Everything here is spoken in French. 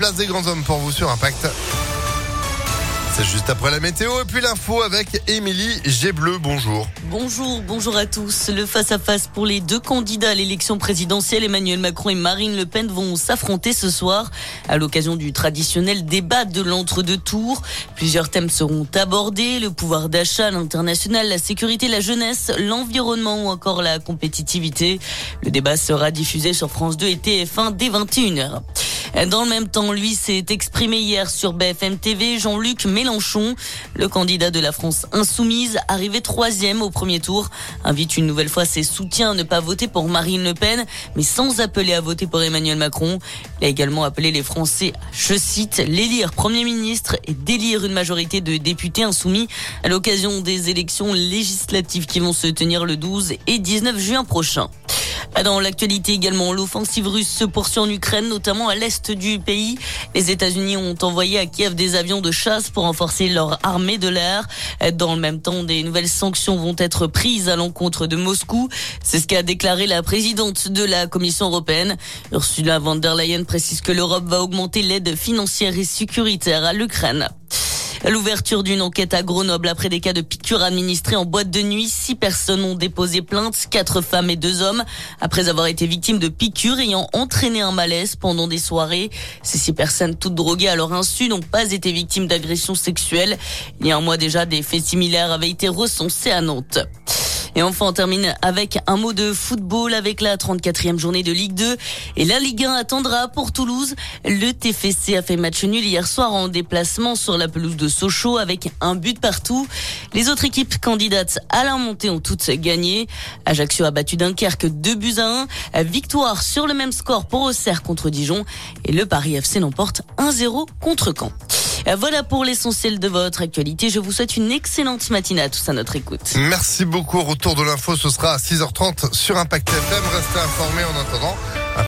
place des grands hommes pour vous sur Impact. C'est juste après la météo et puis l'info avec Émilie Gébleu. Bonjour. Bonjour, bonjour à tous. Le face-à-face pour les deux candidats à l'élection présidentielle, Emmanuel Macron et Marine Le Pen, vont s'affronter ce soir à l'occasion du traditionnel débat de l'entre-deux tours. Plusieurs thèmes seront abordés, le pouvoir d'achat, l'international, la sécurité, la jeunesse, l'environnement ou encore la compétitivité. Le débat sera diffusé sur France 2 et TF1 dès 21h. Dans le même temps, lui s'est exprimé hier sur BFM TV. Jean-Luc Mélenchon, le candidat de la France insoumise, arrivé troisième au premier tour, invite une nouvelle fois ses soutiens à ne pas voter pour Marine Le Pen, mais sans appeler à voter pour Emmanuel Macron. Il a également appelé les Français, je cite, l'élire Premier ministre et d'élire une majorité de députés insoumis à l'occasion des élections législatives qui vont se tenir le 12 et 19 juin prochain. Dans l'actualité également, l'offensive russe se poursuit en Ukraine, notamment à l'est du pays. Les États-Unis ont envoyé à Kiev des avions de chasse pour renforcer leur armée de l'air. Dans le même temps, des nouvelles sanctions vont être prises à l'encontre de Moscou. C'est ce qu'a déclaré la présidente de la Commission européenne. Ursula von der Leyen précise que l'Europe va augmenter l'aide financière et sécuritaire à l'Ukraine. L'ouverture d'une enquête à Grenoble après des cas de piqûres administrées en boîte de nuit. Six personnes ont déposé plainte, quatre femmes et deux hommes, après avoir été victimes de piqûres ayant entraîné un malaise pendant des soirées. Ces six personnes, toutes droguées à leur insu, n'ont pas été victimes d'agressions sexuelles. Il y a un mois déjà, des faits similaires avaient été recensés à Nantes. Et enfin, on termine avec un mot de football avec la 34e journée de Ligue 2. Et la Ligue 1 attendra pour Toulouse. Le TFC a fait match nul hier soir en déplacement sur la pelouse de Sochaux avec un but partout. Les autres équipes candidates à la montée ont toutes gagné. Ajaccio a battu Dunkerque 2 buts à 1. Victoire sur le même score pour Auxerre contre Dijon. Et le Paris FC l'emporte 1-0 contre Caen. Euh, voilà pour l'essentiel de votre actualité. Je vous souhaite une excellente matinée à tous à notre écoute. Merci beaucoup. Retour de l'info, ce sera à 6h30 sur Impact FM. Restez informés en attendant.